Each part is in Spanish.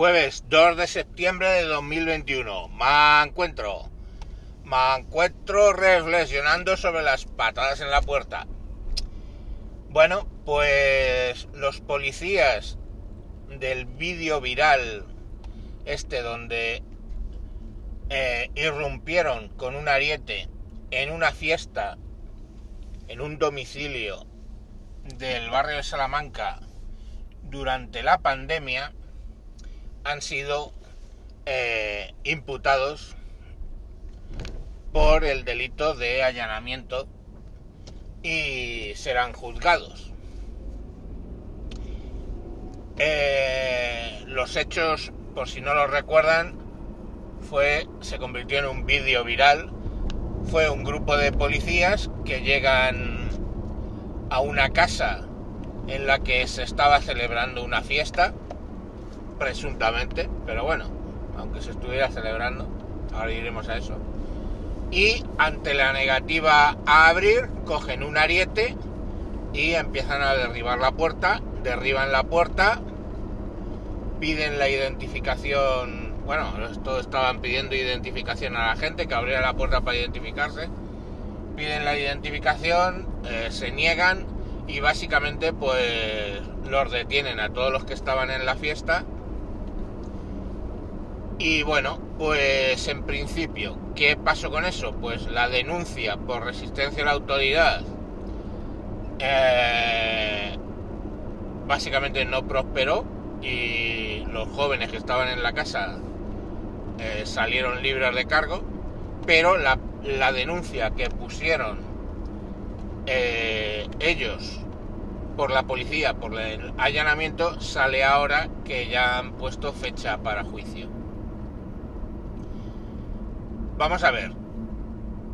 Jueves 2 de septiembre de 2021. Me encuentro. Me encuentro reflexionando sobre las patadas en la puerta. Bueno, pues los policías del vídeo viral este donde eh, irrumpieron con un ariete en una fiesta en un domicilio del barrio de Salamanca durante la pandemia han sido eh, imputados por el delito de allanamiento y serán juzgados. Eh, los hechos, por si no los recuerdan, fue se convirtió en un vídeo viral. Fue un grupo de policías que llegan a una casa en la que se estaba celebrando una fiesta presuntamente, pero bueno, aunque se estuviera celebrando, ahora iremos a eso. Y ante la negativa a abrir, cogen un ariete y empiezan a derribar la puerta, derriban la puerta, piden la identificación, bueno, todos estaban pidiendo identificación a la gente que abriera la puerta para identificarse, piden la identificación, eh, se niegan y básicamente pues los detienen a todos los que estaban en la fiesta y bueno, pues en principio, ¿qué pasó con eso? Pues la denuncia por resistencia a la autoridad eh, básicamente no prosperó y los jóvenes que estaban en la casa eh, salieron libres de cargo, pero la, denuncia que pusieron eh, ellos por la policía, por el allanamiento, sale ahora que ya han puesto fecha para juicio. Vamos a ver.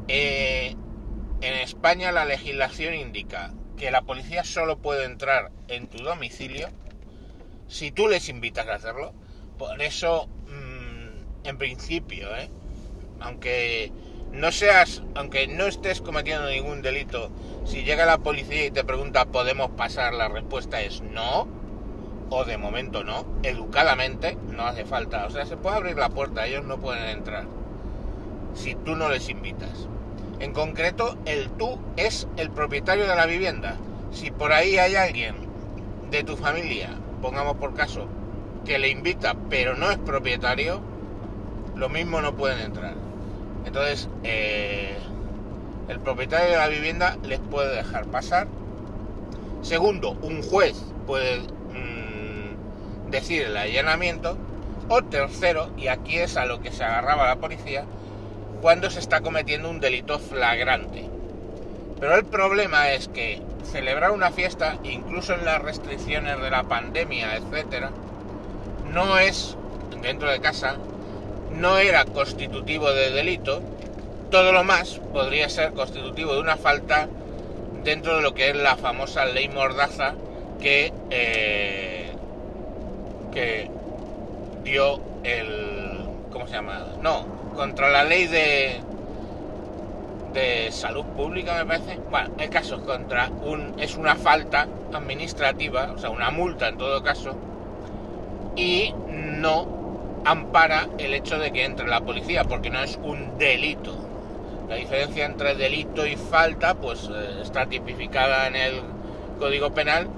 Eh, en España la legislación indica que la policía solo puede entrar en tu domicilio si tú les invitas a hacerlo. Por eso, mm, en principio, ¿eh? aunque no seas, aunque no estés cometiendo ningún delito, si llega la policía y te pregunta ¿podemos pasar? La respuesta es no, o de momento no, educadamente, no hace falta. O sea, se puede abrir la puerta, ellos no pueden entrar si tú no les invitas. En concreto, el tú es el propietario de la vivienda. Si por ahí hay alguien de tu familia, pongamos por caso, que le invita pero no es propietario, lo mismo no pueden entrar. Entonces, eh, el propietario de la vivienda les puede dejar pasar. Segundo, un juez puede mm, decir el allanamiento. O tercero, y aquí es a lo que se agarraba la policía, cuando se está cometiendo un delito flagrante. Pero el problema es que celebrar una fiesta, incluso en las restricciones de la pandemia, etcétera, no es dentro de casa, no era constitutivo de delito. Todo lo más podría ser constitutivo de una falta dentro de lo que es la famosa ley Mordaza que, eh, que dio el. ¿Cómo se llama? No, contra la ley de, de salud pública, me parece. Bueno, el caso es contra un, es una falta administrativa, o sea, una multa en todo caso, y no ampara el hecho de que entre la policía, porque no es un delito. La diferencia entre delito y falta, pues eh, está tipificada en el Código Penal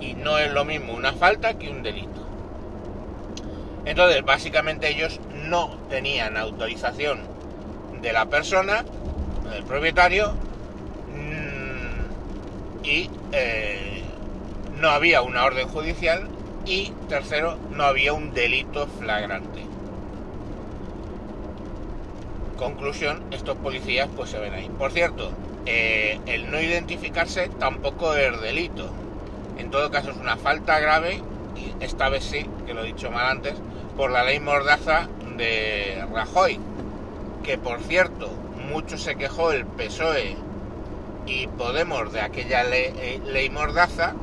y no es lo mismo una falta que un delito. Entonces, básicamente ellos no tenían autorización de la persona, del propietario, mm, y eh, no había una orden judicial y tercero, no había un delito flagrante. Conclusión, estos policías pues se ven ahí. Por cierto, eh, el no identificarse tampoco es delito. En todo caso es una falta grave, y esta vez sí, que lo he dicho mal antes, por la ley Mordaza de Rajoy, que por cierto, mucho se quejó el PSOE y Podemos de aquella eh, ley, Mordaza,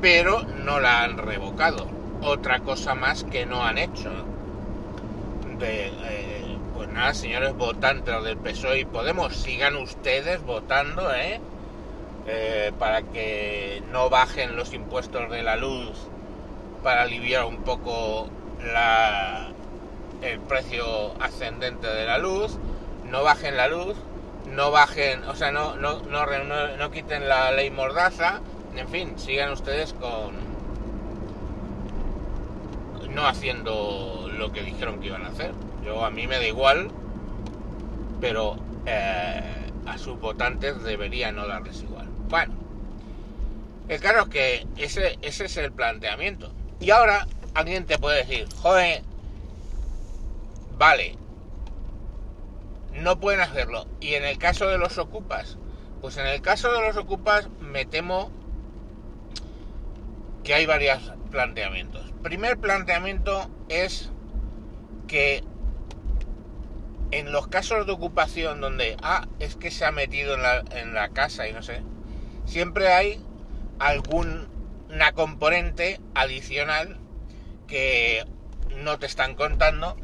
pero no la han revocado. Otra cosa más que no han hecho. De, eh, pues nada, señores votantes del PSOE y Podemos, sigan ustedes votando, ¿eh? ¿eh? para que no bajen los impuestos de la luz para aliviar un poco la, el precio ascendente de la luz, no bajen la luz, no bajen, o sea, no, no, no, no, quiten la ley mordaza, en fin, sigan ustedes con no haciendo lo que dijeron que iban a hacer. Yo a mí me da igual, pero eh, a sus votantes debería no darles igual. Bueno, el es que ese, ese es el planteamiento. Y ahora alguien te puede decir, joder, vale, no pueden hacerlo. Y en el caso de los ocupas, pues en el caso de los ocupas me temo que hay varios planteamientos. Primer planteamiento es que en los casos de ocupación donde, ah, es que se ha metido en la, en la casa y no sé, siempre hay alguna componente adicional que no te están contando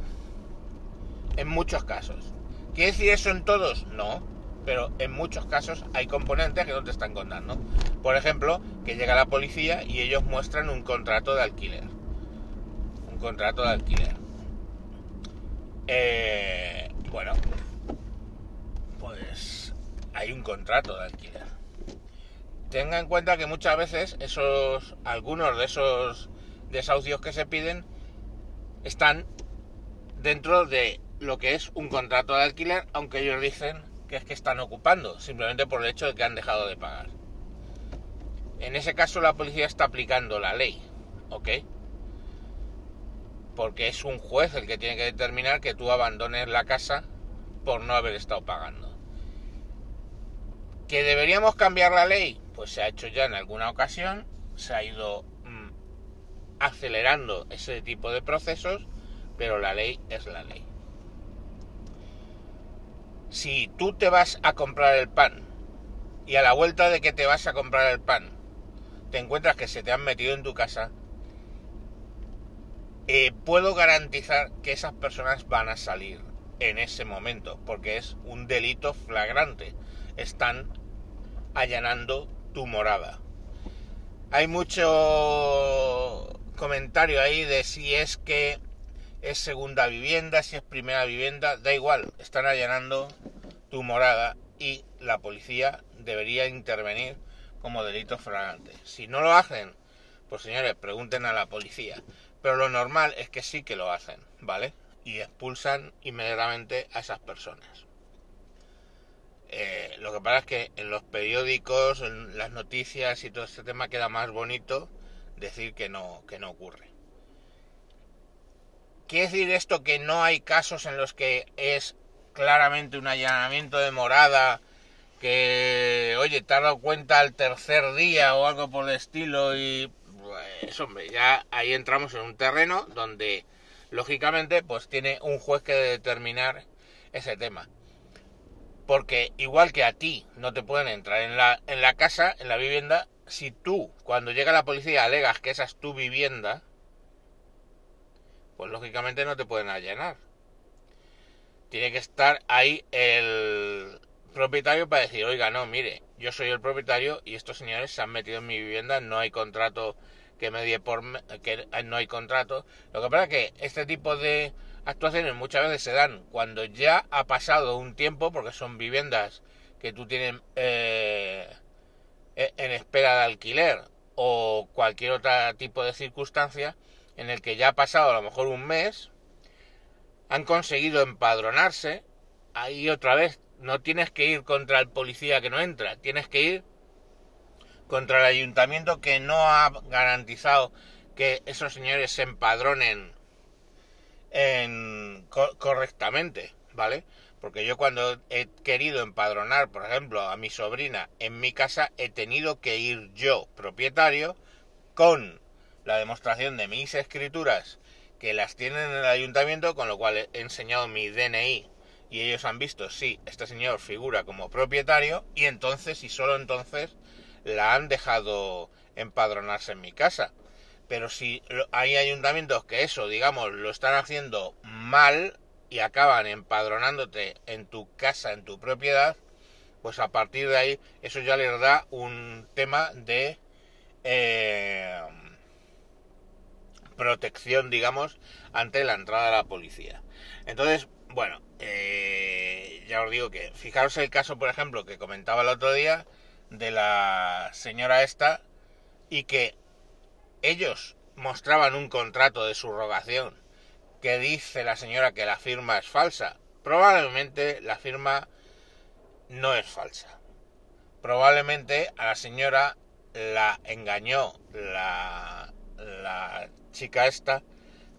en muchos casos. ¿Quiere decir eso en todos? No, pero en muchos casos hay componentes que no te están contando. Por ejemplo, que llega la policía y ellos muestran un contrato de alquiler. Un contrato de alquiler. Eh, bueno, pues hay un contrato de alquiler. Tenga en cuenta que muchas veces esos, algunos de esos desahucios que se piden están dentro de lo que es un contrato de alquiler, aunque ellos dicen que es que están ocupando, simplemente por el hecho de que han dejado de pagar. En ese caso la policía está aplicando la ley, ¿ok? Porque es un juez el que tiene que determinar que tú abandones la casa por no haber estado pagando. ¿Que deberíamos cambiar la ley? Pues se ha hecho ya en alguna ocasión, se ha ido mm, acelerando ese tipo de procesos, pero la ley es la ley si tú te vas a comprar el pan y a la vuelta de que te vas a comprar el pan te encuentras que se te han metido en tu casa, eh, puedo garantizar que esas personas van a salir en ese momento, porque es un delito flagrante. Están allanando tu morada. Hay mucho comentario ahí de si es que es segunda vivienda, si es primera vivienda, da igual, están allanando tu morada y la policía debería intervenir como delito flagrante. Si no lo hacen, pues señores, pregunten a la policía. Pero lo normal es que sí que lo hacen, ¿vale? Y expulsan inmediatamente a esas personas. Eh, lo que pasa es que en los periódicos, en las noticias y todo este tema queda más bonito decir que no, que no ocurre. ¿Quiere decir esto que no hay casos en los que es claramente un allanamiento de morada que, oye, te has dado cuenta al tercer día o algo por el estilo y, pues, hombre, ya ahí entramos en un terreno donde, lógicamente, pues tiene un juez que determinar ese tema. Porque igual que a ti no te pueden entrar en la, en la casa, en la vivienda, si tú, cuando llega la policía, alegas que esa es tu vivienda, pues lógicamente no te pueden allanar. Tiene que estar ahí el propietario para decir, oiga, no, mire, yo soy el propietario y estos señores se han metido en mi vivienda, no hay contrato que medie por... que no hay contrato. Lo que pasa es que este tipo de actuaciones muchas veces se dan cuando ya ha pasado un tiempo, porque son viviendas que tú tienes eh, e-, en espera de alquiler o cualquier otro tipo de circunstancia, en el que ya ha pasado a lo mejor un mes, han conseguido empadronarse, ahí otra vez no tienes que ir contra el policía que no entra, tienes que ir contra el ayuntamiento que no ha garantizado que esos señores se empadronen en, correctamente, ¿vale? Porque yo cuando he querido empadronar, por ejemplo, a mi sobrina en mi casa, he tenido que ir yo, propietario, con la demostración de mis escrituras que las tienen en el ayuntamiento, con lo cual he enseñado mi DNI y ellos han visto si este señor figura como propietario y entonces y solo entonces la han dejado empadronarse en mi casa. Pero si hay ayuntamientos que eso, digamos, lo están haciendo mal y acaban empadronándote en tu casa, en tu propiedad, pues a partir de ahí eso ya les da un tema de... Eh, protección, digamos, ante la entrada de la policía. Entonces, bueno, eh, ya os digo que fijaros el caso, por ejemplo, que comentaba el otro día de la señora esta y que ellos mostraban un contrato de subrogación que dice la señora que la firma es falsa. Probablemente la firma no es falsa. Probablemente a la señora la engañó la, la chica esta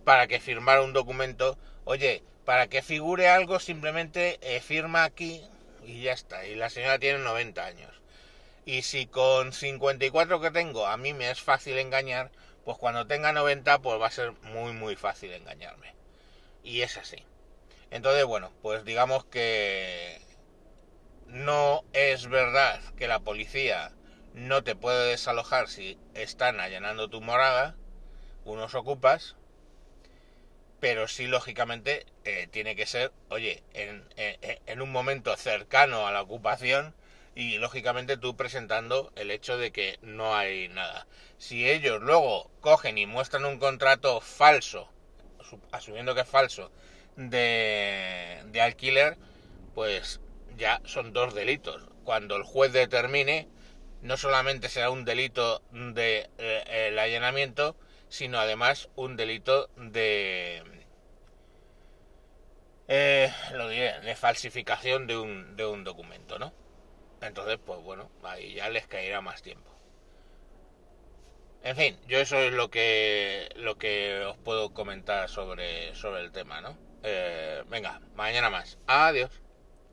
para que firmara un documento. Oye, para que figure algo simplemente eh, firma aquí y ya está. Y la señora tiene 90 años. Y si con 54 que tengo a mí me es fácil engañar, pues cuando tenga 90 pues va a ser muy muy fácil engañarme. Y es así. Entonces, bueno, pues digamos que no es verdad que la policía no te puede desalojar si están allanando tu morada, unos ocupas, pero sí, lógicamente, eh, tiene que ser, oye, en, un momento cercano a la ocupación y, lógicamente, tú presentando el hecho de que no hay nada. Si ellos luego cogen y muestran un contrato falso, asumiendo que es falso, de, de alquiler, pues ya son dos delitos. Cuando el juez determine, no solamente será un delito de eh, el allanamiento, sino además un delito de eh, lo diré, de falsificación de un, de un documento, ¿no? Entonces, pues bueno, ahí ya les caerá más tiempo. En fin, yo eso es lo que lo que os puedo comentar sobre, sobre el tema, ¿no? Eh, venga, mañana más. Adiós.